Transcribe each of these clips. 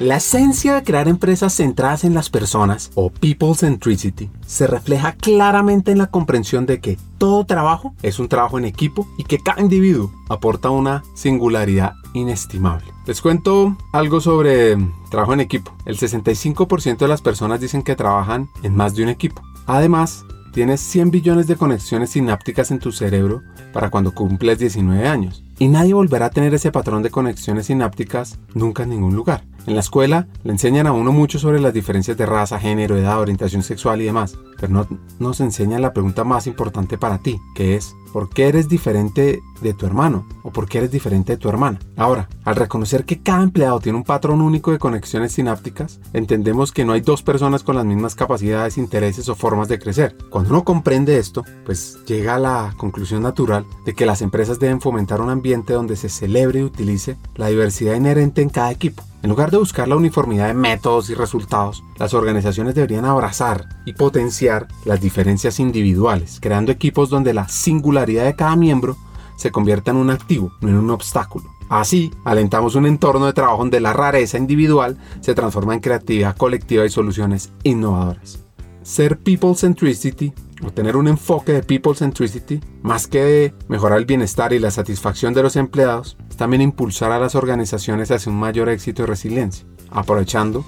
La esencia de crear empresas centradas en las personas, o People Centricity, se refleja claramente en la comprensión de que todo trabajo es un trabajo en equipo y que cada individuo aporta una singularidad inestimable. Les cuento algo sobre trabajo en equipo. El 65% de las personas dicen que trabajan en más de un equipo. Además, tienes 100 billones de conexiones sinápticas en tu cerebro para cuando cumples 19 años. Y nadie volverá a tener ese patrón de conexiones sinápticas nunca en ningún lugar. En la escuela le enseñan a uno mucho sobre las diferencias de raza, género, edad, orientación sexual y demás, pero no nos enseñan la pregunta más importante para ti, que es ¿por qué eres diferente de tu hermano? ¿O por qué eres diferente de tu hermana? Ahora, al reconocer que cada empleado tiene un patrón único de conexiones sinápticas, entendemos que no hay dos personas con las mismas capacidades, intereses o formas de crecer. Cuando uno comprende esto, pues llega a la conclusión natural de que las empresas deben fomentar un ambiente donde se celebre y utilice la diversidad inherente en cada equipo. En lugar de buscar la uniformidad de métodos y resultados, las organizaciones deberían abrazar y potenciar las diferencias individuales, creando equipos donde la singularidad de cada miembro se convierta en un activo, no en un obstáculo. Así, alentamos un entorno de trabajo donde la rareza individual se transforma en creatividad colectiva y soluciones innovadoras. Ser People Centricity o tener un enfoque de People Centricity, más que de mejorar el bienestar y la satisfacción de los empleados, es también impulsar a las organizaciones hacia un mayor éxito y resiliencia, aprovechando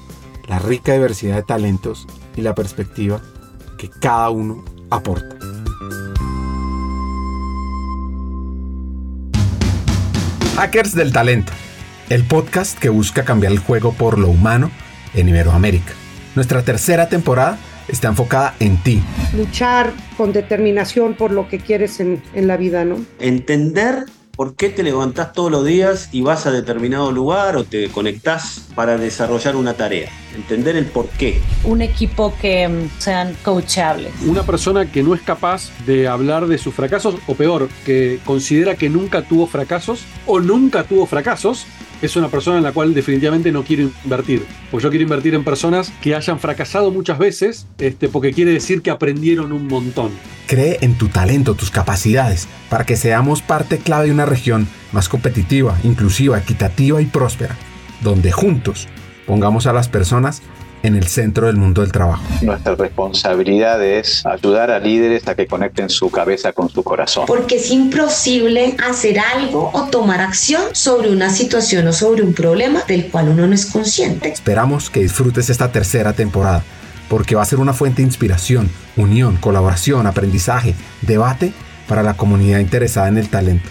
la rica diversidad de talentos y la perspectiva que cada uno aporta. Hackers del Talento, el podcast que busca cambiar el juego por lo humano en Iberoamérica. Nuestra tercera temporada está enfocada en ti. Luchar con determinación por lo que quieres en, en la vida, ¿no? Entender por qué te levantás todos los días y vas a determinado lugar o te conectás para desarrollar una tarea. Entender el por qué. Un equipo que mm, sean coachables. Una persona que no es capaz de hablar de sus fracasos o peor, que considera que nunca tuvo fracasos o nunca tuvo fracasos es una persona en la cual definitivamente no quiero invertir. Porque yo quiero invertir en personas que hayan fracasado muchas veces, este, porque quiere decir que aprendieron un montón. Cree en tu talento, tus capacidades, para que seamos parte clave de una región más competitiva, inclusiva, equitativa y próspera, donde juntos pongamos a las personas en el centro del mundo del trabajo. Nuestra responsabilidad es ayudar a líderes a que conecten su cabeza con su corazón. Porque es imposible hacer algo o tomar acción sobre una situación o sobre un problema del cual uno no es consciente. Esperamos que disfrutes esta tercera temporada, porque va a ser una fuente de inspiración, unión, colaboración, aprendizaje, debate para la comunidad interesada en el talento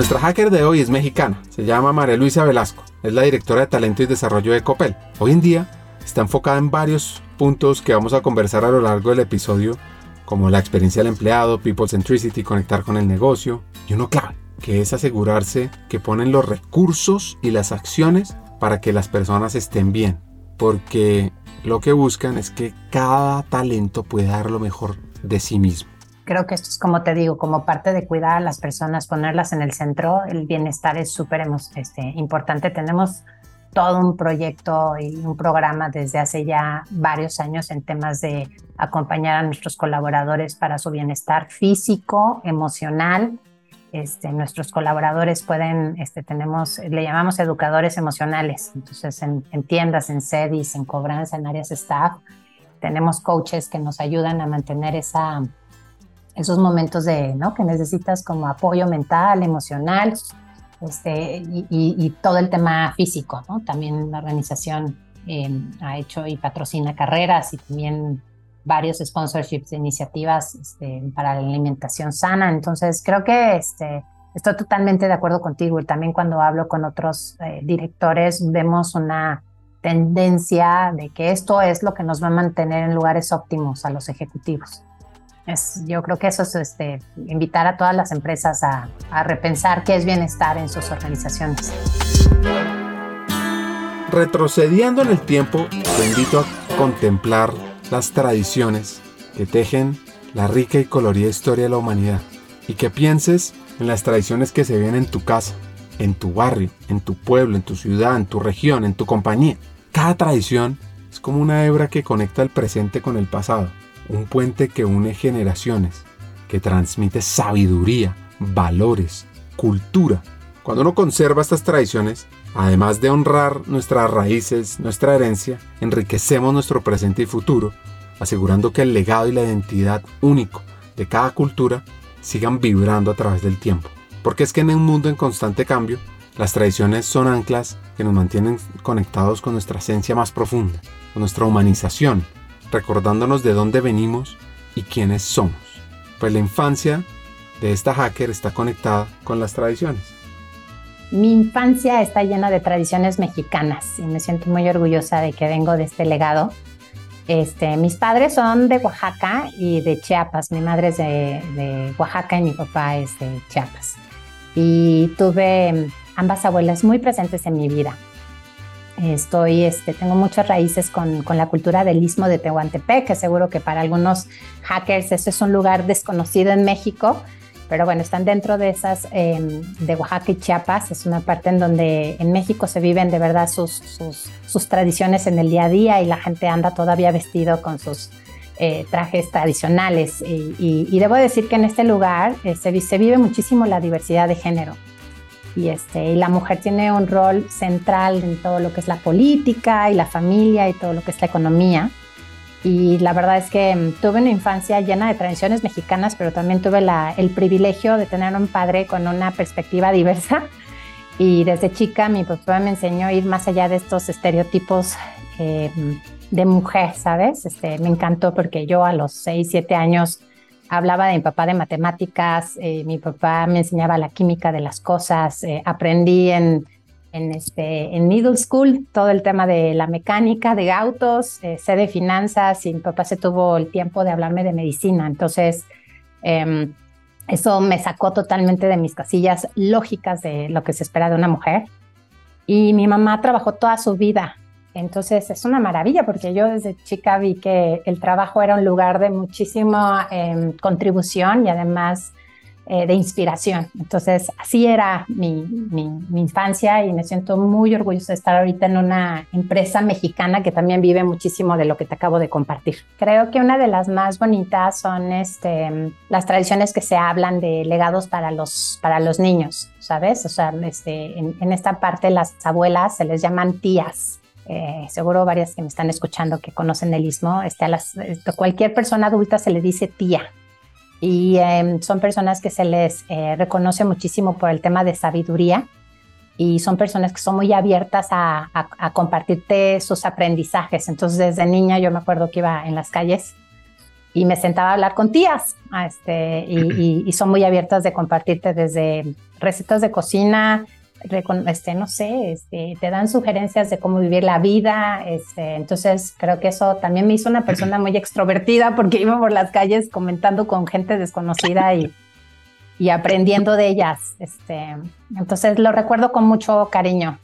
Nuestra hacker de hoy es mexicana, se llama María Luisa Velasco, es la directora de talento y desarrollo de Copel. Hoy en día está enfocada en varios puntos que vamos a conversar a lo largo del episodio, como la experiencia del empleado, people centricity, conectar con el negocio, y uno clave, que es asegurarse que ponen los recursos y las acciones para que las personas estén bien, porque lo que buscan es que cada talento pueda dar lo mejor de sí mismo creo que esto es como te digo, como parte de cuidar a las personas, ponerlas en el centro, el bienestar es súper este, importante. Tenemos todo un proyecto y un programa desde hace ya varios años en temas de acompañar a nuestros colaboradores para su bienestar físico, emocional. Este, nuestros colaboradores pueden, este, tenemos, le llamamos educadores emocionales, entonces en, en tiendas, en sedis, en cobranza, en áreas staff, tenemos coaches que nos ayudan a mantener esa, esos momentos de, ¿no? Que necesitas como apoyo mental, emocional, este, y, todo el tema físico, ¿no? También la organización em, ha hecho y patrocina carreras y también varios sponsorships de iniciativas este, para la alimentación sana. Entonces, creo que este, estoy totalmente de acuerdo contigo y también cuando hablo con otros eh, directores vemos una tendencia de que esto es lo que nos va a mantener en lugares óptimos a los ejecutivos. Yo creo que eso es este, invitar a todas las empresas a, a repensar qué es bienestar en sus organizaciones. Retrocediendo en el tiempo, te invito a contemplar las tradiciones que tejen la rica y colorida historia de la humanidad y que pienses en las tradiciones que se ven en tu casa, en tu barrio, en tu pueblo, en tu ciudad, en tu región, en tu compañía. Cada tradición es como una hebra que conecta el presente con el pasado, un puente que une generaciones, que transmite sabiduría, valores, cultura. Cuando uno conserva estas tradiciones, además de honrar nuestras raíces, nuestra herencia, enriquecemos nuestro presente y futuro, asegurando que el legado y la identidad único de cada cultura sigan vibrando a través del tiempo. Porque es que en un mundo en constante cambio, las tradiciones son anclas que nos mantienen conectados con nuestra esencia más profunda, con nuestra humanización, recordándonos de dónde venimos y quiénes somos. Pues la infancia de esta hacker está conectada con las tradiciones. Mi infancia está llena de tradiciones mexicanas y me siento muy orgullosa de que vengo de este legado. Este, mis padres son de Oaxaca y de Chiapas. Mi madre es de, de Oaxaca y mi papá es de Chiapas. Y tuve ambas abuelas muy presentes en mi vida. Estoy, este, tengo muchas raíces con, la cultura del istmo de Tehuantepec, que seguro que para algunos hackers eso es un lugar desconocido en México, pero bueno, están dentro de esas eh, de Oaxaca y Chiapas. Es una parte en donde en México se viven de verdad sus, tradiciones en el día a día y la gente anda todavía vestido con sus eh, trajes tradicionales. Y, debo decir que en este lugar eh, se vive muchísimo la diversidad de género y, este, y la mujer tiene un rol central en todo lo que es la política y la familia y todo lo que es la economía. Y la verdad es que mm, tuve una infancia llena de tradiciones mexicanas, pero también tuve el privilegio de tener un padre con una perspectiva diversa. Y desde chica mi papá me enseñó a ir más allá de estos estereotipos eh, de mujer, ¿sabes? Este, me encantó porque yo a los 6, 7 años hablaba de mi papá de matemáticas, eh, mi papá me enseñaba la química de las cosas, eh, aprendí en, en, este, en middle school todo el tema de la mecánica, de autos, eh, sé de finanzas y mi papá se tuvo el tiempo de hablarme de medicina. Entonces, em, eso me sacó totalmente de mis casillas lógicas de lo que se espera de una mujer. Y mi mamá trabajó toda su vida entonces es una maravilla porque yo desde chica vi que el trabajo era un lugar de muchísima eh, contribución y además eh, de inspiración. Entonces así era mi, mi, mi, infancia y me siento muy orgullosa de estar ahorita en una empresa mexicana que también vive muchísimo de lo que te acabo de compartir. Creo que una de las más bonitas son este, las tradiciones que se hablan de legados para los, para los niños, ¿sabes? O sea, este, en, en esta parte las abuelas se les llaman tías eh, seguro varias que me están escuchando que conocen el istmo, este, a este, cualquier persona adulta se le dice tía. Y eh, son personas que se les eh, reconoce muchísimo por el tema de sabiduría y son personas que son muy abiertas a, a, compartirte sus aprendizajes. Entonces, desde niña yo me acuerdo que iba en las calles y me sentaba a hablar con tías este, y, y, y son muy abiertas de compartirte desde recetas de cocina, este, no sé, este, te dan sugerencias de cómo vivir la vida. Este, entonces, creo que eso también me hizo una persona muy extrovertida porque iba por las calles comentando con gente desconocida y, y aprendiendo de ellas. Este, entonces, lo recuerdo con mucho cariño.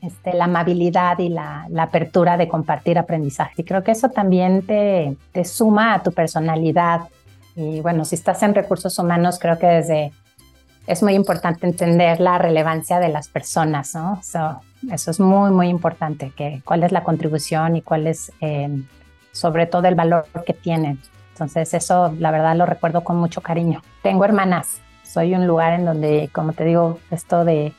Este, la amabilidad y la, la, apertura de compartir aprendizaje. Y creo que eso también te, te suma a tu personalidad. Y bueno, si estás en recursos humanos, creo que desde es muy importante entender la relevancia de las personas, ¿no? So, eso es muy, muy importante, que cuál es la contribución y cuál es eh, sobre todo el valor que tienen. Entonces eso, la verdad, lo recuerdo con mucho cariño. Tengo hermanas, soy un lugar en donde, como te digo, esto de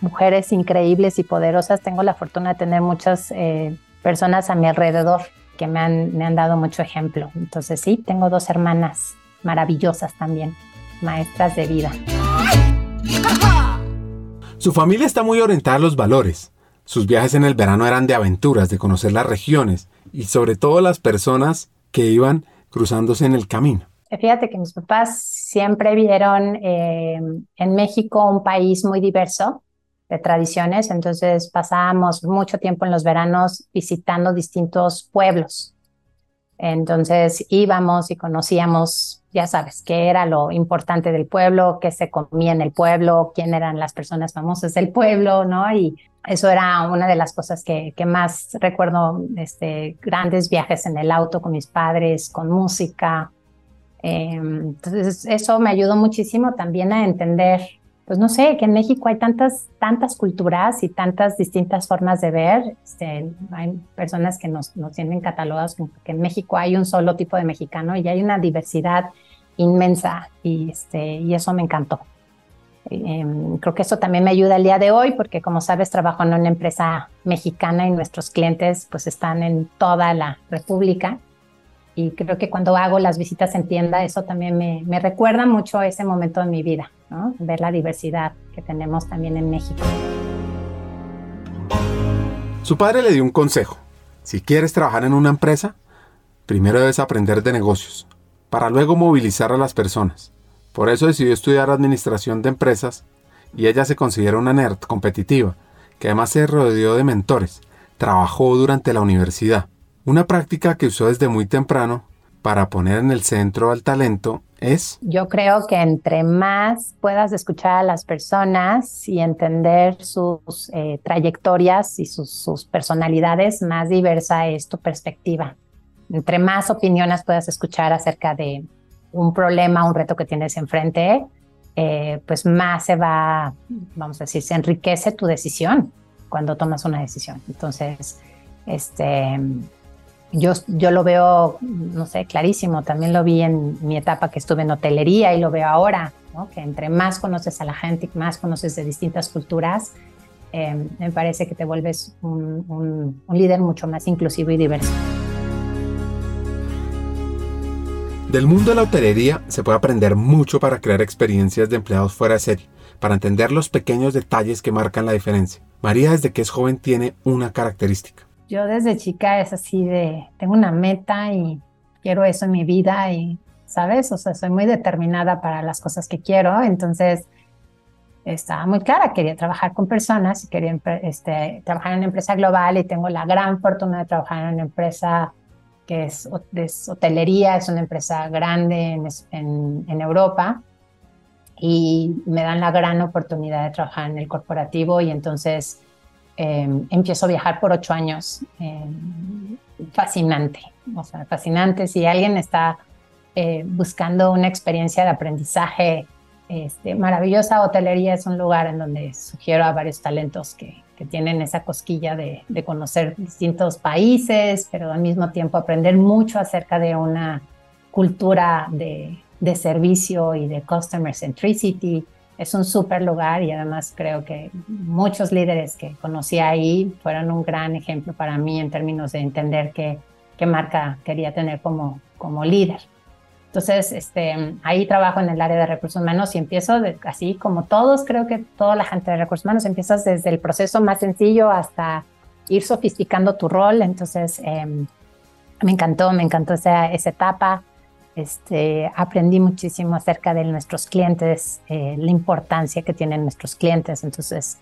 mujeres increíbles y poderosas, tengo la fortuna de tener muchas eh, personas a mi alrededor que me han, me han dado mucho ejemplo. Entonces sí, tengo dos hermanas maravillosas también, maestras de vida. Su familia está muy orientada a los valores, Sus viajes en el verano eran de aventuras, de conocer las regiones y sobre todo las personas que iban cruzándose en el camino. Fíjate que mis papás siempre vieron eh, en México un país muy diverso de tradiciones, entonces pasábamos mucho tiempo en los veranos visitando distintos pueblos. Entonces íbamos y conocíamos, ya sabes, qué era lo importante del pueblo, qué se comía en el pueblo, quién eran las personas famosas del pueblo, ¿no? Y eso era una de las cosas que, que más recuerdo, este, grandes viajes en el auto con mis padres, con música. Em, entonces eso me ayudó muchísimo también a entender pues no sé, que en México hay tantas, tantas culturas y tantas distintas formas de ver. Este, hay personas que nos, nos tienen catalogados como que en México hay un solo tipo de mexicano y hay una diversidad inmensa y, este, y eso me encantó. Em, creo que eso también me ayuda el día de hoy porque como sabes trabajo en una empresa mexicana y nuestros clientes pues están en toda la República y creo que cuando hago las visitas en tienda, eso también me, me recuerda mucho ese momento de mi vida, ¿no? ver la diversidad que tenemos también en México. Su padre le dio un consejo. Si quieres trabajar en una empresa, primero debes aprender de negocios, para luego movilizar a las personas. Por eso decidió estudiar administración de empresas y ella se considera una nerd competitiva, que además se rodeó de mentores. Trabajó durante la universidad una práctica que usó desde muy temprano para poner en el centro al talento es... Yo creo que entre más puedas escuchar a las personas y entender sus eh, trayectorias y sus, personalidades, más diversa es tu perspectiva. Entre más opiniones puedas escuchar acerca de un problema, un reto que tienes enfrente, eh, pues más se va, vamos a decir, se enriquece tu decisión cuando tomas una decisión. Entonces, este, yo, yo lo veo, no sé, clarísimo. También lo vi en mi etapa que estuve en hotelería y lo veo ahora, que entre más conoces a la gente, más conoces de distintas culturas, em, me parece que te vuelves un, un líder mucho más inclusivo y diverso. Del mundo de la hotelería se puede aprender mucho para crear experiencias de empleados fuera de serie, para entender los pequeños detalles que marcan la diferencia. María desde que es joven tiene una característica yo desde chica es así de, tengo una meta y quiero eso en mi vida y, ¿sabes? O sea, soy muy determinada para las cosas que quiero, entonces estaba muy clara, quería trabajar con personas quería este, trabajar en una empresa global y tengo la gran fortuna de trabajar en una empresa que es, hotelería, es una empresa grande en, en, en Europa y me dan la gran oportunidad de trabajar en el corporativo y entonces Em, empiezo a viajar por ocho años. Em, fascinante, o sea, fascinante. Si alguien está eh, buscando una experiencia de aprendizaje este, maravillosa, hotelería es un lugar en donde sugiero a varios talentos que, que tienen esa cosquilla de, conocer distintos países, pero al mismo tiempo aprender mucho acerca de una cultura de, de servicio y de customer centricity es un súper lugar y además creo que muchos líderes que conocí ahí fueron un gran ejemplo para mí en términos de entender qué, qué marca quería tener como, como líder. Entonces, este, ahí trabajo en el área de recursos humanos y empiezo así como todos, creo que toda la gente de recursos humanos, empiezas desde el proceso más sencillo hasta ir sofisticando tu rol. Entonces, em, me encantó, me encantó esa, esa etapa. Este, aprendí muchísimo acerca de nuestros clientes, eh, la importancia que tienen nuestros clientes. Entonces,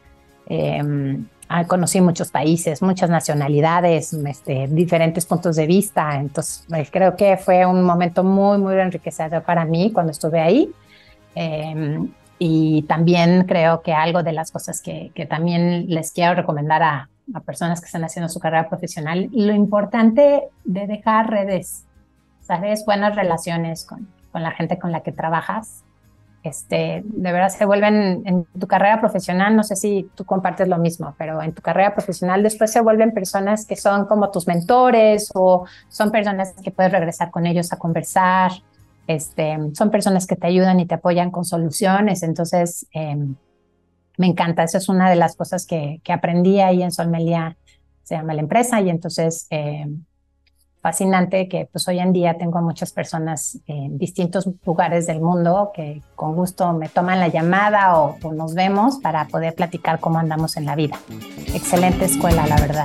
em, ah, conocí muchos países, muchas nacionalidades, este, diferentes puntos de vista. Entonces, eh, creo que fue un momento muy, muy enriquecedor para mí cuando estuve ahí. Em, y también creo que algo de las cosas que, que también les quiero recomendar a, a personas que están haciendo su carrera profesional, lo importante de dejar redes ¿sabes? Buenas relaciones con, con la gente con la que trabajas. Este, de verdad se vuelven en tu carrera profesional, no sé si tú compartes lo mismo, pero en tu carrera profesional después se vuelven personas que son como tus mentores o son personas que puedes regresar con ellos a conversar, este, son personas que te ayudan y te apoyan con soluciones, entonces em, me encanta, eso es una de las cosas que, que aprendí ahí en Solmelia, se llama la empresa, y entonces em, fascinante que pues hoy en día tengo muchas personas en distintos lugares del mundo que con gusto me toman la llamada o, o nos vemos para poder platicar cómo andamos en la vida. Excelente escuela, la verdad.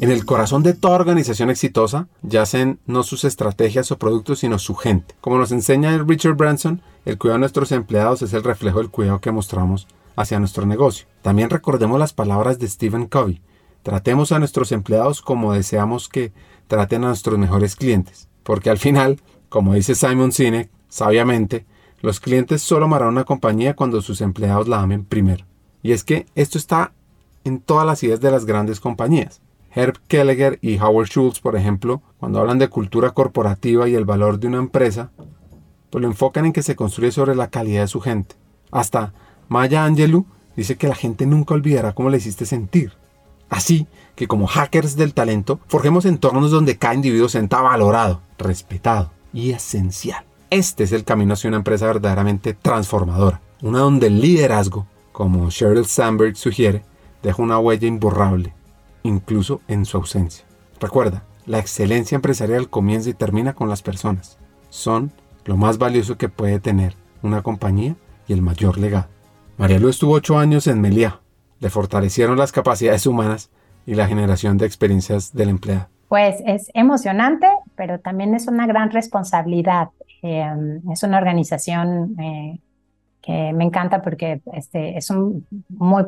En el corazón de toda organización exitosa yacen no sus estrategias o productos, sino su gente. Como nos enseña Richard Branson, el cuidado de nuestros empleados es el reflejo del cuidado que mostramos hacia nuestro negocio. También recordemos las palabras de Stephen Covey. Tratemos a nuestros empleados como deseamos que traten a nuestros mejores clientes. Porque al final, como dice Simon Sinek, sabiamente, los clientes solo amarán una compañía cuando sus empleados la amen primero. Y es que esto está en todas las ideas de las grandes compañías. Herb Kelleher y Howard Schultz, por ejemplo, cuando hablan de cultura corporativa y el valor de una empresa, pues lo enfocan en que se construye sobre la calidad de su gente. Hasta Maya Angelou dice que la gente nunca olvidará cómo le hiciste sentir. Así que como hackers del talento, forjemos entornos donde cada individuo se sienta valorado, respetado y esencial. Este es el camino hacia una empresa verdaderamente transformadora, una donde el liderazgo, como Sheryl Sandberg sugiere, deja una huella imborrable incluso en su ausencia. Recuerda, la excelencia empresarial comienza y termina con las personas. Son lo más valioso que puede tener una compañía y el mayor legado. Marielo estuvo ocho años en Meliá. Le fortalecieron las capacidades humanas y la generación de experiencias del empleado. Pues es emocionante, pero también es una gran responsabilidad. Eh, es una organización eh, que me encanta porque este, es un muy,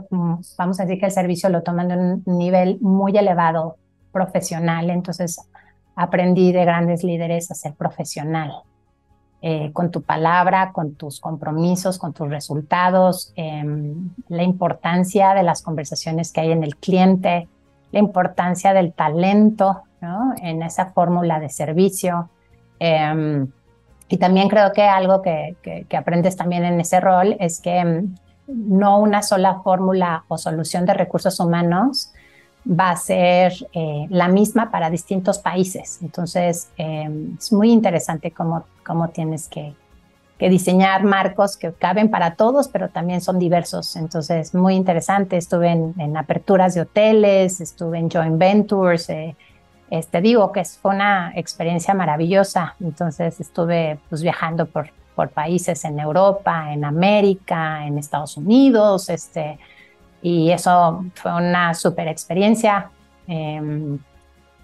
vamos a decir que el servicio lo toman de un nivel muy elevado profesional, entonces aprendí de grandes líderes a ser profesional, eh, con tu palabra, con tus compromisos, con tus resultados, em, la importancia de las conversaciones que hay en el cliente, la importancia del talento ¿no? en esa fórmula de servicio. Em, y también creo que algo que, que, aprendes también en ese rol es que mm, no una sola fórmula o solución de recursos humanos va a ser eh, la misma para distintos países. Entonces, em, es muy interesante cómo, cómo tienes que, diseñar marcos que caben para todos, pero también son diversos. Entonces, muy interesante. Estuve en, en aperturas de hoteles, estuve en joint ventures. Eh, este, digo que fue una experiencia maravillosa. Entonces estuve pues, viajando por, por países en Europa, en América, en Estados Unidos, este, y eso fue una super experiencia. Em,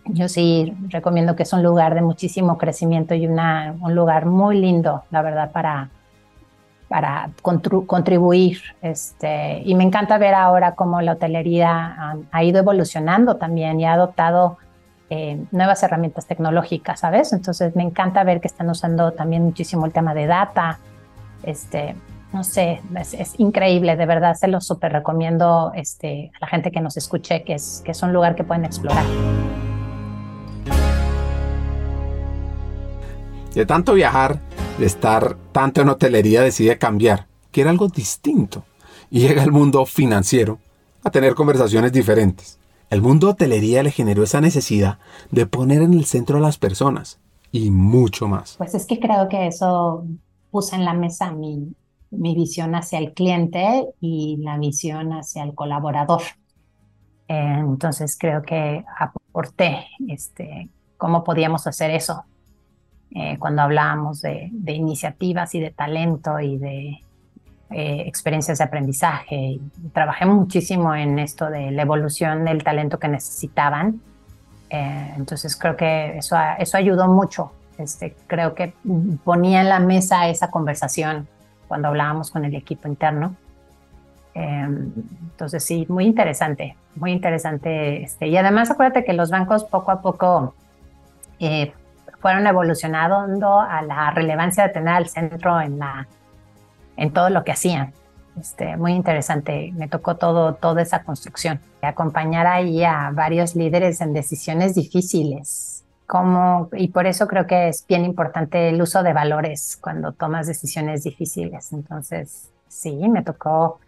yo sí recomiendo que es un lugar de muchísimo crecimiento y una, un lugar muy lindo, la verdad, para, para contribuir. Este, y me encanta ver ahora cómo la hotelería ha, ido evolucionando también y ha adoptado eh, nuevas herramientas tecnológicas, ¿sabes? Entonces me encanta ver que están usando también muchísimo el tema de data. Este, no sé, es, increíble, de verdad se lo súper recomiendo este, a la gente que nos escuche, que es, que es un lugar que pueden explorar. De tanto viajar, de estar tanto en hotelería, decide cambiar, quiere algo distinto y llega al mundo financiero a tener conversaciones diferentes. El mundo hotelería le generó esa necesidad de poner en el centro a las personas y mucho más. Pues es que creo que eso puso en la mesa mi, mi visión hacia el cliente y la visión hacia el colaborador. entonces creo que aporté este, cómo podíamos hacer eso eh, cuando hablábamos de, iniciativas y de talento y de eh, experiencias de aprendizaje. Trabajé muchísimo en esto de la evolución del talento que necesitaban. Eh, entonces creo que eso, eso ayudó mucho. Este, creo que ponía en la mesa esa conversación cuando hablábamos con el equipo interno. Eh, entonces sí, muy interesante, muy interesante. Este, y además acuérdate que los bancos poco a poco fueron evolucionando a la relevancia de tener al centro en la en todo lo que hacían. Este, muy interesante, me tocó todo, toda esa construcción. Acompañar ahí a varios líderes en decisiones difíciles. Como, y por eso creo que es bien importante el uso de valores cuando tomas decisiones difíciles. Entonces, sí, me tocó,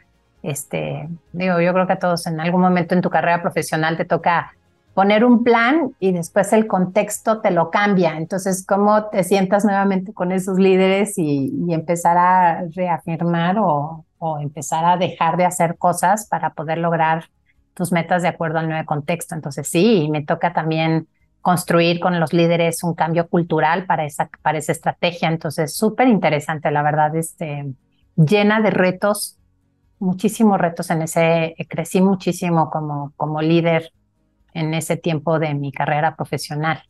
este, digo, yo creo que a todos en algún momento en tu carrera profesional te toca poner un plan y después el contexto te lo cambia. Entonces, ¿cómo te sientas nuevamente con esos líderes y, empezar a reafirmar o, empezar a dejar de hacer cosas para poder lograr tus metas de acuerdo al nuevo contexto. Entonces sí, me toca también construir con los líderes un cambio cultural para esa, para esa estrategia. Entonces, súper interesante, la verdad, este, llena de retos, muchísimos retos en ese, crecí muchísimo como, como líder en ese tiempo de mi carrera profesional.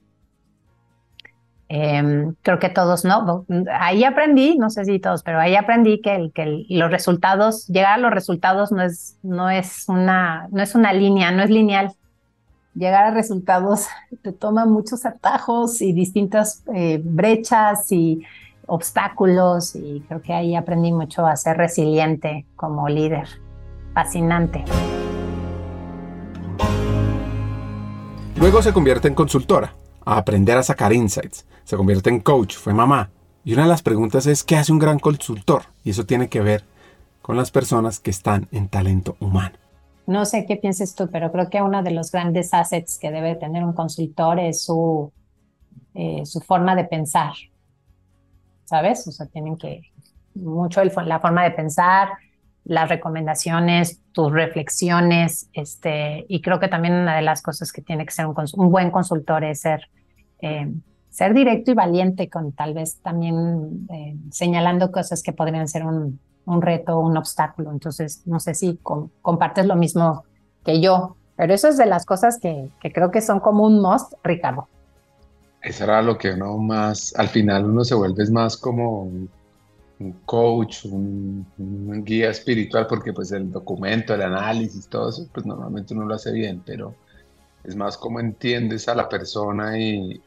Em, creo que todos, ¿no? Ahí aprendí, no sé si todos, pero ahí aprendí que, el, que los resultados, llegar a los resultados no es, no, es una, no es una línea, no es lineal. Llegar a resultados te toma muchos atajos y distintas eh, brechas y obstáculos y creo que ahí aprendí mucho a ser resiliente como líder. Fascinante. Luego se convierte en consultora, a aprender a sacar insights. Se convierte en coach, fue mamá. Y una de las preguntas es, ¿qué hace un gran consultor? Y eso tiene que ver con las personas que están en talento humano. No sé qué pienses tú, pero creo que uno de los grandes assets que debe tener un consultor es su, eh, su forma de pensar. ¿Sabes? O sea, tienen que mucho la forma de pensar, las recomendaciones, tus reflexiones, este, y creo que también una de las cosas que tiene que ser un, un buen consultor es ser, eh, ser directo y valiente con tal vez también eh, señalando cosas que podrían ser un, un, reto, un obstáculo. Entonces, no sé si compartes lo mismo que yo, pero eso es de las cosas que, que creo que son como un must, Ricardo. Eso era lo que uno más, al final uno se vuelve más como un coach, un, guía espiritual, porque pues el documento, el análisis, todo eso, pues normalmente uno lo hace bien, pero es más como entiendes a la persona y,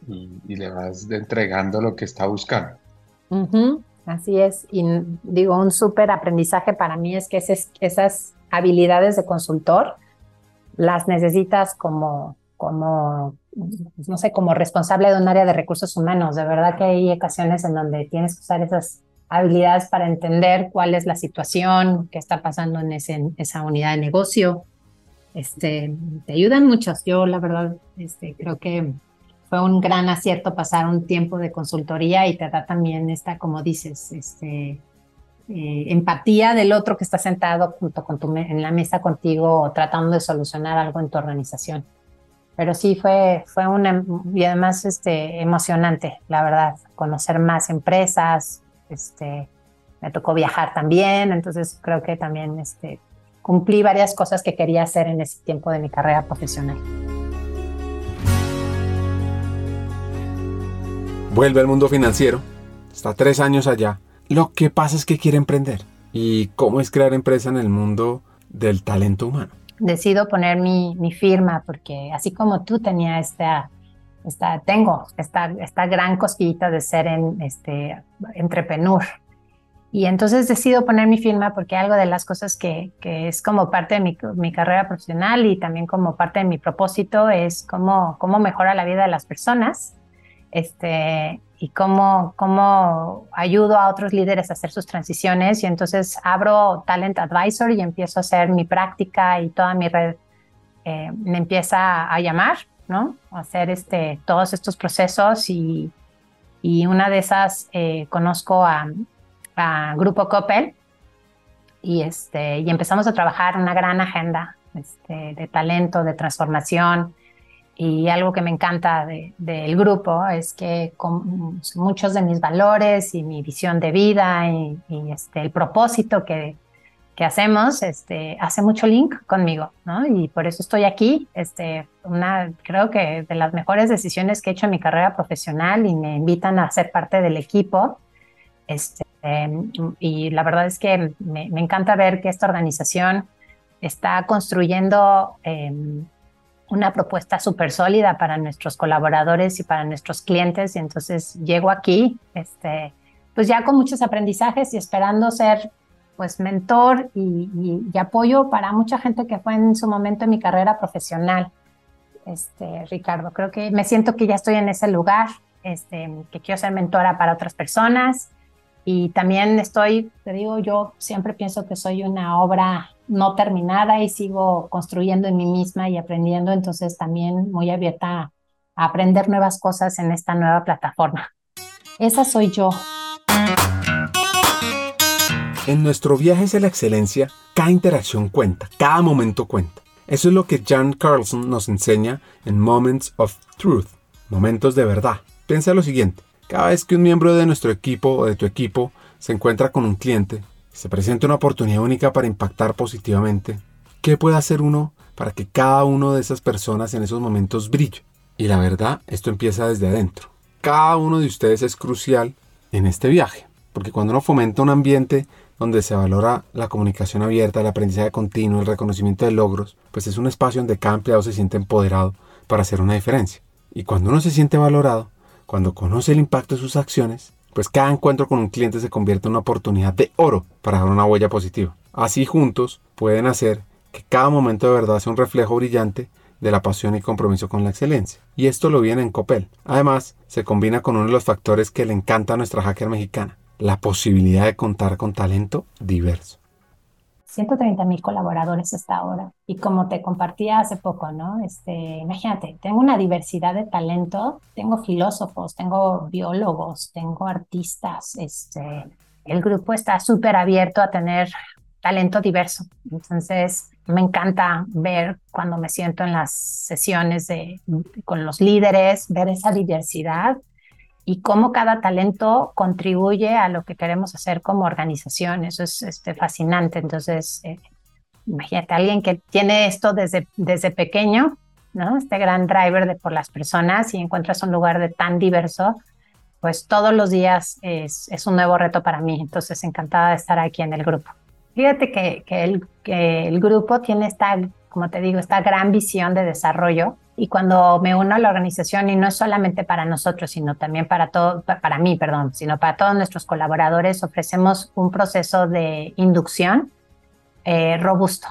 le vas entregando lo que está buscando. Así es, y digo, un súper aprendizaje para mí es que esas habilidades de consultor las necesitas como, como, no sé, como responsable de un área de recursos humanos. De verdad que hay ocasiones en donde tienes que usar esas habilidades para entender cuál es la situación, qué está pasando en, ese, esa unidad de negocio. Este, te ayudan muchos. Yo, la verdad, este, creo que fue un gran acierto pasar un tiempo de consultoría y te da también esta, como dices, este, eh, empatía del otro que está sentado junto con tu, en la mesa contigo tratando de solucionar algo en tu organización. Pero sí fue, fue una, y además este, emocionante, la verdad, conocer más empresas, este, me tocó viajar también, entonces creo que también este, cumplí varias cosas que quería hacer en ese tiempo de mi carrera profesional. Vuelve al mundo financiero, está tres años allá. Lo que pasa es que quiere emprender. ¿Y cómo es crear empresa en el mundo del talento humano? Decido poner mi, mi firma porque así como tú tenía esta esta, tengo esta, esta gran cosquillita de ser en, este, entrepreneur. Y entonces decido poner mi firma porque algo de las cosas que, que es como parte de mi, mi, carrera profesional y también como parte de mi propósito es cómo, cómo mejora la vida de las personas este, y cómo, cómo ayudo a otros líderes a hacer sus transiciones. Y entonces abro Talent Advisor y empiezo a hacer mi práctica y toda mi red eh, me empieza a llamar ¿no? Hacer este, todos estos procesos y, y una de esas eh, conozco a, Grupo Coppel y, este, y empezamos a trabajar una gran agenda este, de talento, de transformación. Y algo que me encanta del grupo es que con muchos de mis valores y mi visión de vida y, y este, el propósito que, que hacemos este, hace mucho link conmigo, ¿no? Y por eso estoy aquí. Este, una, creo que de las mejores decisiones que he hecho en mi carrera profesional y me invitan a ser parte del equipo. Este, y la verdad es que me, encanta ver que esta organización está construyendo em, una propuesta súper sólida para nuestros colaboradores y para nuestros clientes. Y entonces llego aquí, este, pues ya con muchos aprendizajes y esperando ser pues mentor y, apoyo para mucha gente que fue en su momento en mi carrera profesional. Este, Ricardo, creo que me siento que ya estoy en ese lugar, este, que quiero ser mentora para otras personas y también estoy, te digo, yo siempre pienso que soy una obra no terminada y sigo construyendo en mí misma y aprendiendo, entonces también muy abierta a aprender nuevas cosas en esta nueva plataforma. Esa soy yo. En nuestro viaje hacia la excelencia, cada interacción cuenta, cada momento cuenta. Eso es lo que Jan Carlson nos enseña en Moments of Truth, momentos de verdad. Piensa lo siguiente, cada vez que un miembro de nuestro equipo o de tu equipo se encuentra con un cliente, se presenta una oportunidad única para impactar positivamente, ¿qué puede hacer uno para que cada uno de esas personas en esos momentos brille? Y la verdad, esto empieza desde adentro. Cada uno de ustedes es crucial en este viaje, porque cuando uno fomenta un ambiente donde se valora la comunicación abierta, el aprendizaje continuo, el reconocimiento de logros, pues es un espacio donde cada empleado se siente empoderado para hacer una diferencia. Y cuando uno se siente valorado, cuando conoce el impacto de sus acciones, pues cada encuentro con un cliente se convierte en una oportunidad de oro para dar una huella positiva. Así juntos pueden hacer que cada momento de verdad sea un reflejo brillante de la pasión y compromiso con la excelencia. Y esto lo viene en Copel. Además, se combina con uno de los factores que le encanta a nuestra hacker mexicana, la posibilidad de contar con talento diverso. 130 mil colaboradores hasta ahora. Y como te compartía hace poco, ¿no? Este, imagínate, tengo una diversidad de talento, tengo filósofos, tengo biólogos, tengo artistas, este, el grupo está súper abierto a tener talento diverso. Entonces, me encanta ver cuando me siento en las sesiones de, con los líderes, ver esa diversidad y cómo cada talento contribuye a lo que queremos hacer como organización. Eso es este, fascinante. Entonces, eh, imagínate, alguien que tiene esto desde, desde pequeño, ¿no? Este gran driver de por las personas y encuentras un lugar de tan diverso, pues todos los días es, es un nuevo reto para mí. Entonces, encantada de estar aquí en el grupo. Fíjate que, que, el, que el grupo tiene esta, como te digo, esta gran visión de desarrollo y cuando me uno a la organización, y no es solamente para nosotros, sino también para todo, para mí, perdón, sino para todos nuestros colaboradores, ofrecemos un proceso de inducción eh, robusto.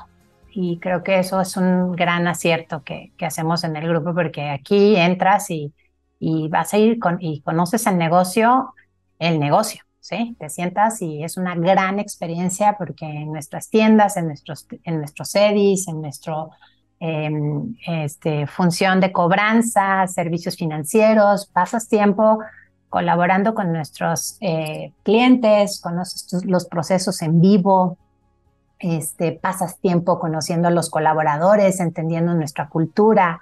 Y creo que eso es un gran acierto que, que hacemos en el grupo, porque aquí entras y, y vas a ir con, y conoces el negocio, el negocio, ¿sí? Te sientas y es una gran experiencia porque en nuestras tiendas, en nuestros, en nuestros EDIs, en nuestro Em, este, función de cobranza, servicios financieros, pasas tiempo colaborando con nuestros eh, clientes, conoces los procesos en vivo, este, pasas tiempo conociendo a los colaboradores, entendiendo nuestra cultura,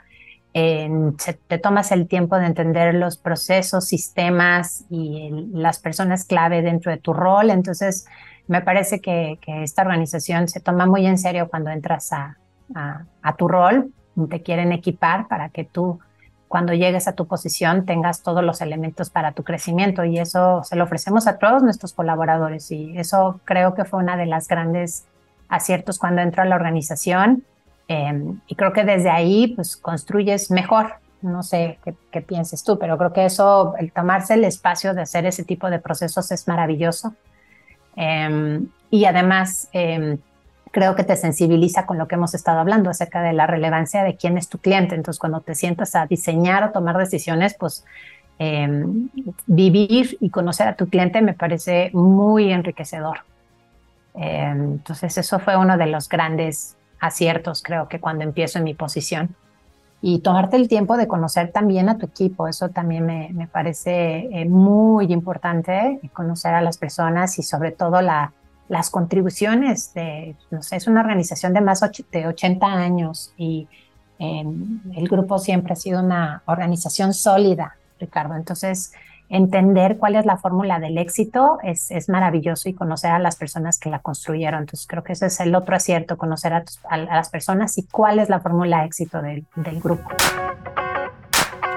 te tomas el tiempo de entender los procesos, sistemas y las personas clave dentro de tu rol. Entonces, me parece que, que esta organización se toma muy en serio cuando entras a, a, tu rol, te quieren equipar para que tú cuando llegues a tu posición tengas todos los elementos para tu crecimiento. Y eso se lo ofrecemos a todos nuestros colaboradores. Y eso creo que fue una de las grandes aciertos cuando entro a la organización em, y creo que desde ahí pues construyes mejor. No sé qué, pienses tú, pero creo que eso, el tomarse el espacio de hacer ese tipo de procesos es maravilloso. Em, y además, em, creo que te sensibiliza con lo que hemos estado hablando acerca de la relevancia de quién es tu cliente. Entonces, cuando te sientas a diseñar o tomar decisiones, pues vivir y conocer a tu cliente me parece muy enriquecedor. Entonces, eso fue uno de los grandes aciertos, creo que cuando empiezo en mi posición. Y tomarte el tiempo de conocer también a tu equipo, eso también me, me parece eh, muy importante, conocer a las personas y sobre todo la, las contribuciones de, no es una organización de más de 80 años y em, el grupo siempre ha sido una organización sólida, Ricardo. Entonces, entender cuál es la fórmula del éxito es, es, maravilloso y conocer a las personas que la construyeron. Entonces, creo que ese es el otro acierto, conocer a, a, las personas y cuál es la fórmula de éxito del, del grupo.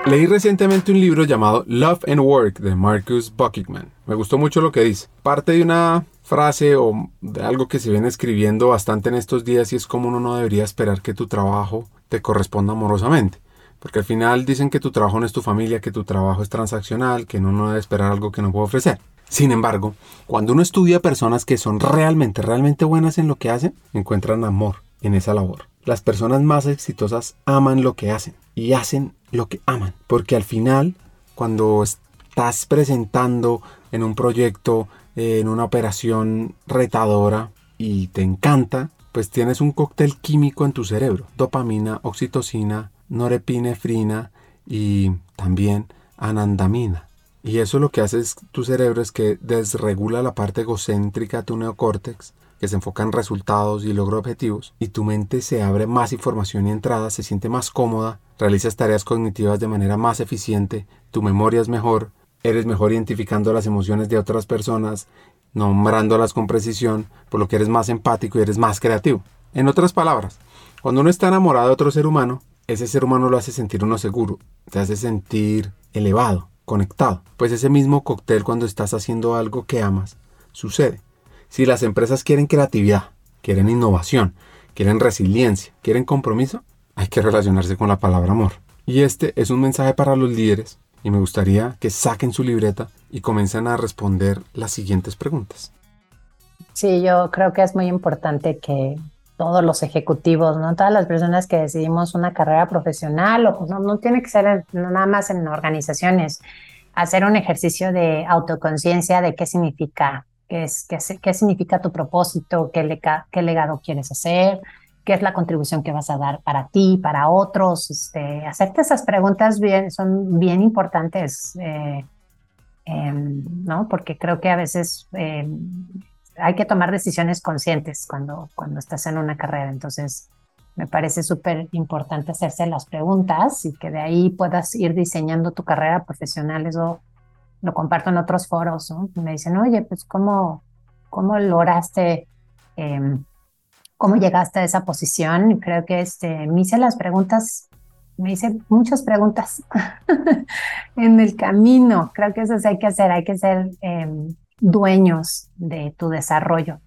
Leí recientemente un libro llamado Love and Work de Marcus Buckingman. Me gustó mucho lo que dice. Parte de una frase o de algo que se viene escribiendo bastante en estos días y es como uno no debería esperar que tu trabajo te corresponda amorosamente. Porque al final dicen que tu trabajo no es tu familia, que tu trabajo es transaccional, que uno no debe esperar algo que no puede ofrecer. Sin embargo, cuando uno estudia personas que son realmente, realmente buenas en lo que hacen, encuentran amor en esa labor. Las personas más exitosas aman lo que hacen y hacen lo que aman. Porque al final, cuando estás presentando en un proyecto, en una operación retadora y te encanta, pues tienes un cóctel químico en tu cerebro. Dopamina, oxitocina, norepinefrina y también anandamina. Y eso lo que hace es, tu cerebro es que desregula la parte egocéntrica de tu neocórtex que se enfoca en resultados y logro objetivos, y tu mente se abre más información y entrada, se siente más cómoda, realizas tareas cognitivas de manera más eficiente, tu memoria es mejor, eres mejor identificando las emociones de otras personas, nombrándolas con precisión, por lo que eres más empático y eres más creativo. En otras palabras, cuando uno está enamorado de otro ser humano, ese ser humano lo hace sentir uno seguro, te hace sentir elevado, conectado. Pues ese mismo cóctel cuando estás haciendo algo que amas, sucede. Si las empresas quieren creatividad, quieren innovación, quieren resiliencia, quieren compromiso, hay que relacionarse con la palabra amor. Y este es un mensaje para los líderes y me gustaría que saquen su libreta y comiencen a responder las siguientes preguntas. Sí, yo creo que es muy importante que todos los ejecutivos, ¿no? Todas las personas que decidimos una carrera profesional, o no, no tiene que ser nada más en organizaciones, hacer un ejercicio de autoconciencia de qué significa qué, es, qué, qué significa tu propósito, qué, qué legado quieres hacer, qué es la contribución que vas a dar para ti, para otros. Este, hacerte esas preguntas bien, son bien importantes, eh, em, ¿no? Porque creo que a veces em, hay que tomar decisiones conscientes cuando, cuando estás en una carrera. Entonces, me parece súper importante hacerse las preguntas y que de ahí puedas ir diseñando tu carrera profesional. Eso lo comparto en otros foros, ¿no? Me dicen, oye, pues cómo, cómo lograste, em, cómo llegaste a esa posición. creo que este, me hice las preguntas, me hice muchas preguntas en el camino. Creo que eso sí hay que hacer, hay que ser em, dueños de tu desarrollo.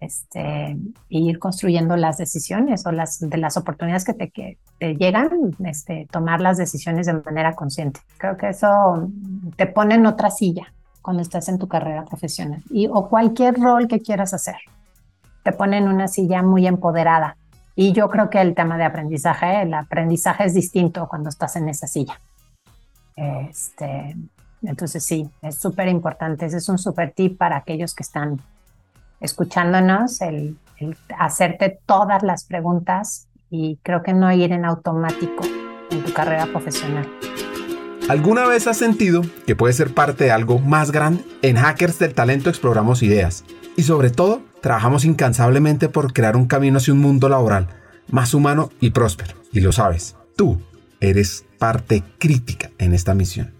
Este, ir construyendo las decisiones o las de las oportunidades que te, que te llegan, este, tomar las decisiones de manera consciente. Creo que eso te pone en otra silla cuando estás en tu carrera profesional y o cualquier rol que quieras hacer. Te pone en una silla muy empoderada. Y yo creo que el tema de aprendizaje, el aprendizaje es distinto cuando estás en esa silla. Este, entonces sí, es súper importante. Ese es un súper tip para aquellos que están escuchándonos, el, hacerte todas las preguntas y creo que no ir en automático en tu carrera profesional. ¿Alguna vez has sentido que puedes ser parte de algo más grande? En Hackers del Talento exploramos ideas y sobre todo trabajamos incansablemente por crear un camino hacia un mundo laboral más humano y próspero. Y lo sabes, tú eres parte crítica en esta misión.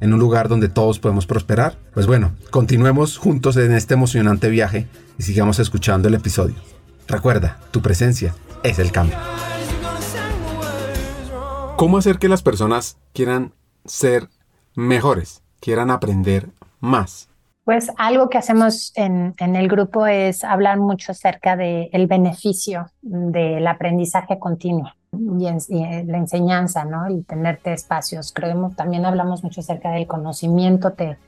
en un lugar donde todos podemos prosperar? Pues bueno, continuemos juntos en este emocionante viaje y sigamos escuchando el episodio. Recuerda, tu presencia es el cambio. ¿Cómo hacer que las personas quieran ser mejores, quieran aprender más? Pues algo que hacemos en, el grupo es hablar mucho acerca del beneficio del aprendizaje continuo y, eh, la enseñanza, ¿no? Y tenerte espacios. Que también hablamos mucho acerca del conocimiento, te,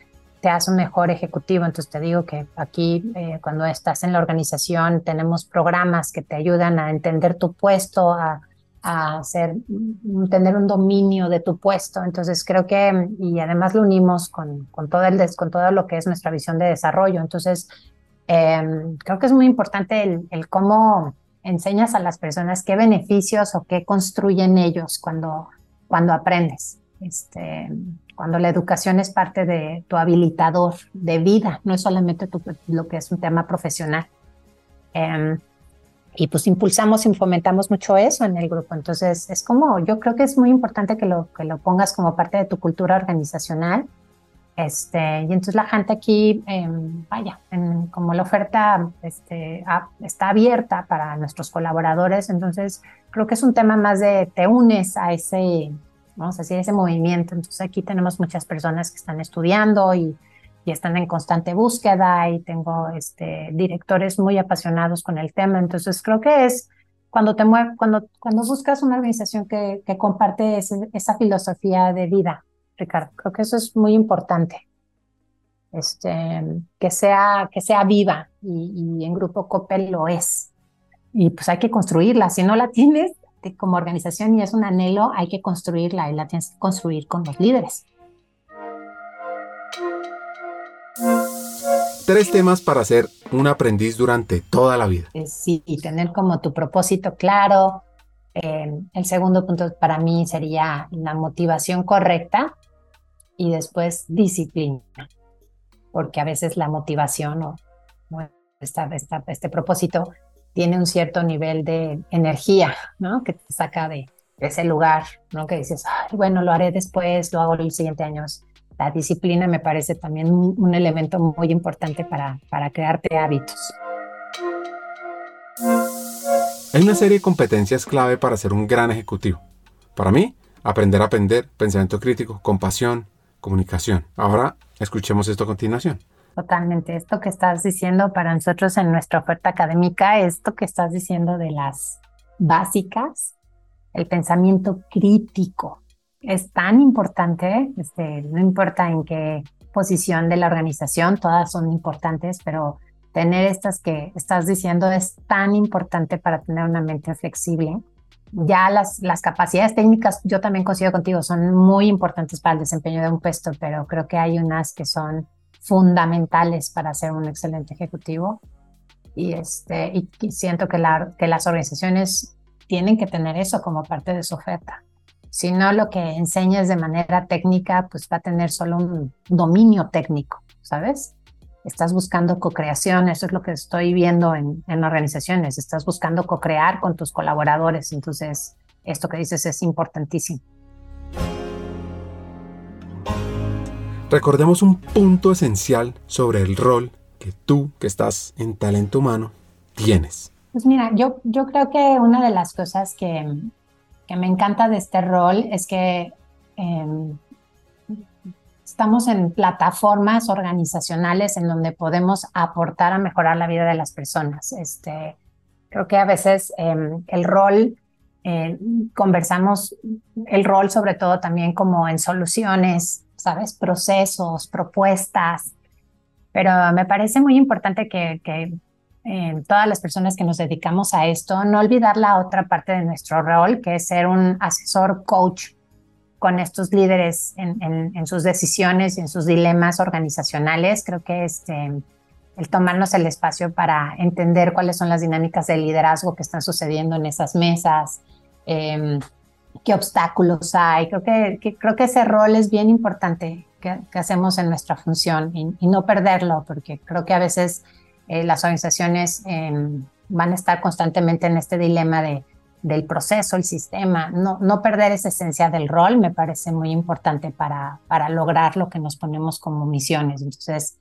te hace un mejor ejecutivo. Entonces te digo que aquí eh, cuando estás en la organización tenemos programas que te ayudan a entender tu puesto, a, a hacer, mm, tener un dominio de tu puesto. Entonces creo que, y además lo unimos con, con, todo, el, con todo lo que es nuestra visión de desarrollo. Entonces em, creo que es muy importante el, el cómo enseñas a las personas qué beneficios o qué construyen ellos cuando, cuando aprendes. Este, cuando la educación es parte de tu habilitador de vida, no es solamente lo que es un tema profesional. Em, y pues impulsamos y fomentamos mucho eso en el grupo. Entonces, es como, yo creo que es muy importante que lo, que lo pongas como parte de tu cultura organizacional Este, y entonces la gente aquí, em, vaya, como la oferta este, está abierta para nuestros colaboradores, entonces creo que es un tema más de te unes a ese, vamos a decir, ese movimiento. Entonces aquí tenemos muchas personas que están estudiando y, están en constante búsqueda y tengo este, directores muy apasionados con el tema. Entonces creo que es cuando te mueve, cuando, buscas una organización que comparte esa filosofía de vida, Ricardo. Creo que eso es muy importante. Este, que sea, que sea viva y, en Grupo Coppel lo es. Y pues hay que construirla. Si no la tienes como organización y es un anhelo, hay que construirla y la tienes que construir con los líderes. Tres temas para ser un aprendiz durante toda la vida. Eh, sí, y tener como tu propósito claro. Eh, el segundo punto para mí sería la motivación correcta y después disciplina, porque a veces la motivación o, este propósito tiene un cierto nivel de energía, ¿no? Que te saca de, ese lugar, ¿no? Que dices, bueno, lo haré después, lo hago el siguiente año. La disciplina me parece también un, elemento muy importante para, para crearte hábitos. Hay una serie de competencias clave para ser un gran ejecutivo. Para mí, aprender a aprender, pensamiento crítico, compasión, comunicación. Ahora escuchemos esto a continuación. Totalmente. Esto que estás diciendo para nosotros en nuestra oferta académica, esto que estás diciendo de las básicas, el pensamiento crítico, es tan importante, este, no importa en qué posición de la organización, todas son importantes, pero tener estas que estás diciendo es tan importante para tener una mente flexible ya las, las capacidades técnicas, yo también coincido contigo, son muy importantes para el desempeño de un puesto, pero creo que hay unas que son fundamentales para ser un excelente ejecutivo. Y, este, y, siento que, la, que las organizaciones tienen que tener eso como parte de su oferta. Si no, lo que enseñes de manera técnica, pues va a tener solo un dominio técnico, ¿sabes? Estás buscando co-creación, eso es lo que estoy viendo en, en organizaciones, estás buscando co-crear con tus colaboradores, entonces esto que dices es importantísimo. Recordemos un punto esencial sobre el rol que tú, que estás en talento humano, tienes. Pues mira, yo, yo creo que una de las cosas que, que me encanta de este rol es que em, estamos en plataformas organizacionales en donde podemos aportar a mejorar la vida de las personas. Este, creo que a veces em, el rol, eh, conversamos el rol sobre todo también como en soluciones, ¿sabes? Procesos, propuestas, pero me parece muy importante que, que em, todas las personas que nos dedicamos a esto, no olvidar la otra parte de nuestro rol, que es ser un asesor coach con estos líderes en, sus decisiones y en sus dilemas organizacionales. Creo que este, el tomarnos el espacio para entender cuáles son las dinámicas de liderazgo que están sucediendo en esas mesas, em, qué obstáculos hay. Creo que, creo que ese rol es bien importante que, hacemos en nuestra función y, no perderlo, porque creo que a veces eh, las organizaciones em, van a estar constantemente en este dilema de del proceso, el sistema, no, no perder esa esencia del rol me parece muy importante para, para lograr lo que nos ponemos como misiones. Entonces,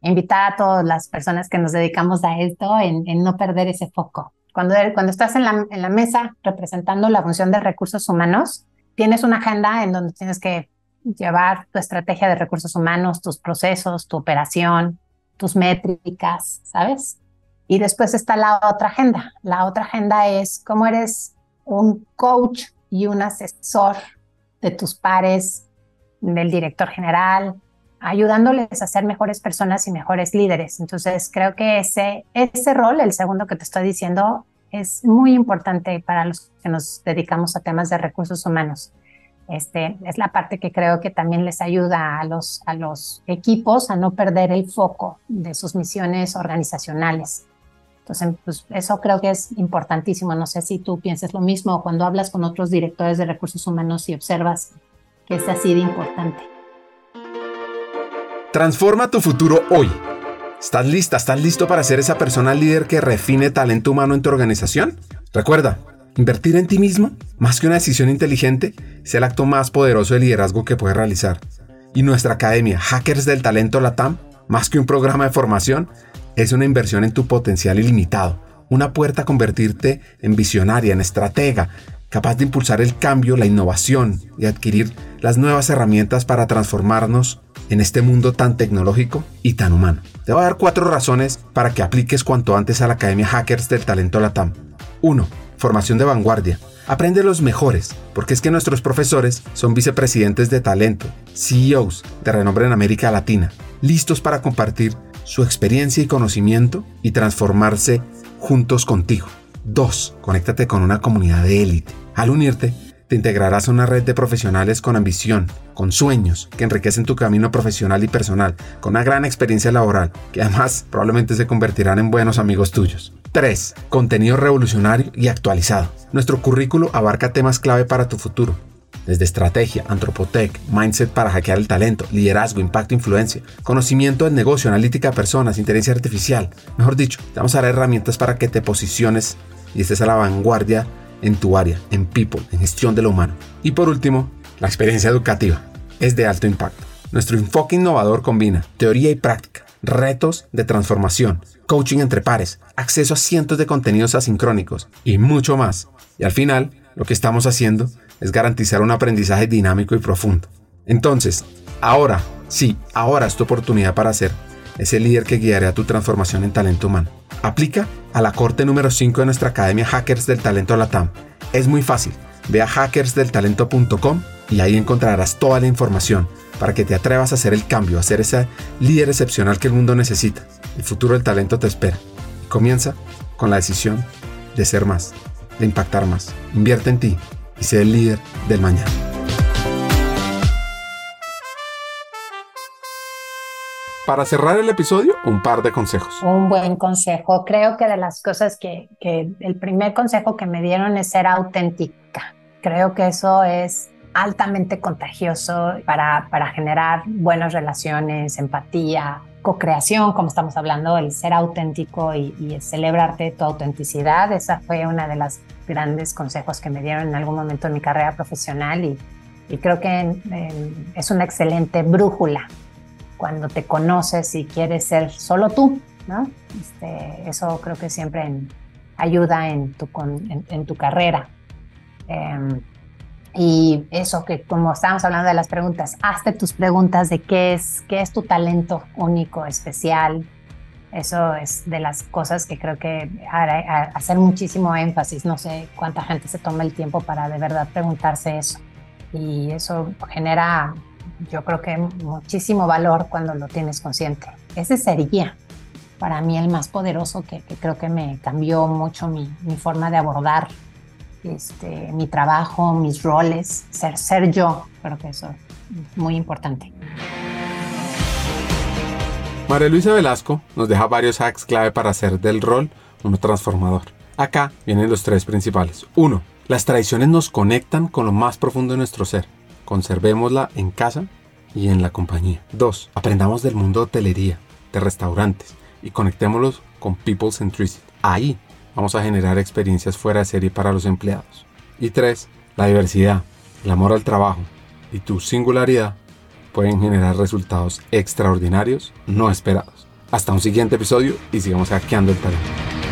invitar a todas las personas que nos dedicamos a esto en, no perder ese foco. Cuando, cuando estás en la, en la mesa representando la función de recursos humanos, tienes una agenda en donde tienes que llevar tu estrategia de recursos humanos, tus procesos, tu operación, tus métricas, ¿sabes? Y después está la otra agenda. La otra agenda es cómo eres un coach y un asesor de tus pares, del director general, ayudándoles a ser mejores personas y mejores líderes. Entonces, creo que ese, ese rol, el segundo que te estoy diciendo, es muy importante para los que nos dedicamos a temas de recursos humanos. Este, es la parte que creo que también les ayuda a los, a los equipos a no perder el foco de sus misiones organizacionales. Entonces, pues eso creo que es importantísimo. No sé si tú piensas lo mismo cuando hablas con otros directores de recursos humanos y observas que es así de importante. Transforma tu futuro hoy. ¿Estás lista? ¿Estás listo para ser esa persona líder que refine talento humano en tu organización? Recuerda, invertir en ti mismo, más que una decisión inteligente, es el acto más poderoso de liderazgo que puedes realizar. Y nuestra academia Hackers del Talento Latam, más que un programa de formación, es una inversión en tu potencial ilimitado, una puerta a convertirte en visionaria, en estratega, capaz de impulsar el cambio, la innovación y adquirir las nuevas herramientas para transformarnos en este mundo tan tecnológico y tan humano. Te voy a dar cuatro razones para que apliques cuanto antes a la Academia Hackers del Talento Latam. 1. Formación de vanguardia. Aprende los mejores, porque es que nuestros profesores son vicepresidentes de talento, CEOs de renombre en América Latina, listos para compartir su experiencia y conocimiento y transformarse juntos contigo. 2. Conéctate con una comunidad de élite. Al unirte, te integrarás a una red de profesionales con ambición, con sueños, que enriquecen tu camino profesional y personal, con una gran experiencia laboral, que además probablemente se convertirán en buenos amigos tuyos. 3. Contenido revolucionario y actualizado. Nuestro currículo abarca temas clave para tu futuro, desde estrategia, antropotec, mindset para hackear el talento, liderazgo, impacto, influencia, conocimiento del negocio, analítica de personas, inteligencia artificial. Mejor dicho, te vamos a dar herramientas para que te posiciones y estés a la vanguardia en tu área, en people, en gestión de lo humano. Y por último, la experiencia educativa es de alto impacto. Nuestro enfoque innovador combina teoría y práctica, retos de transformación, coaching entre pares, acceso a cientos de contenidos asincrónicos y mucho más. Y al final, lo que estamos haciendo es garantizar un aprendizaje dinámico y profundo. Entonces, ahora, sí, ahora es tu oportunidad para ser ese líder que guiará tu transformación en talento humano. Aplica a la corte número 5 de nuestra Academia Hackers del Talento Latam. Es muy fácil. Ve a hackersdeltalento.com y ahí encontrarás toda la información para que te atrevas a hacer el cambio, a ser ese líder excepcional que el mundo necesita. El futuro del talento te espera. comienza con la decisión de ser más, de impactar más. Invierte en ti y sé el líder del mañana. Para cerrar el episodio, un par de consejos. Un buen consejo. Creo que de las cosas que, que el primer consejo que me dieron es ser auténtica. Creo que eso es altamente contagioso para, para generar buenas relaciones, empatía, co-creación, como estamos hablando, el ser auténtico y, y, celebrarte tu autenticidad. Esa fue una de las grandes consejos que me dieron en algún momento en mi carrera profesional y, creo que es una excelente brújula cuando te conoces y quieres ser solo tú, ¿no? Este, eso creo que siempre en, ayuda en tu, carrera. Eh, y eso que como estábamos hablando de las preguntas, hazte tus preguntas de qué es, qué es tu talento único, especial. Eso es de las cosas que creo que hacer muchísimo énfasis. No sé cuánta gente se toma el tiempo para de verdad preguntarse eso. Y eso genera yo creo que muchísimo valor cuando lo tienes consciente. Ese sería para mí el más poderoso que, que creo que me cambió mucho mi, mi forma de abordar este, mi trabajo, mis roles, ser, ser yo. Creo que eso es muy importante. María Luisa Velasco nos deja varios hacks clave para hacer del rol uno transformador. Acá vienen los tres principales. Uno, Las tradiciones nos conectan con lo más profundo de nuestro ser conservémosla en casa y en la compañía. 2. Aprendamos del mundo de hotelería, de restaurantes y conectémoslos con People Centricity. Ahí vamos a generar experiencias fuera de serie para los empleados. Y 3. La diversidad, el amor al trabajo y tu singularidad pueden generar resultados extraordinarios no esperados. Hasta un siguiente episodio y sigamos hackeando el talento.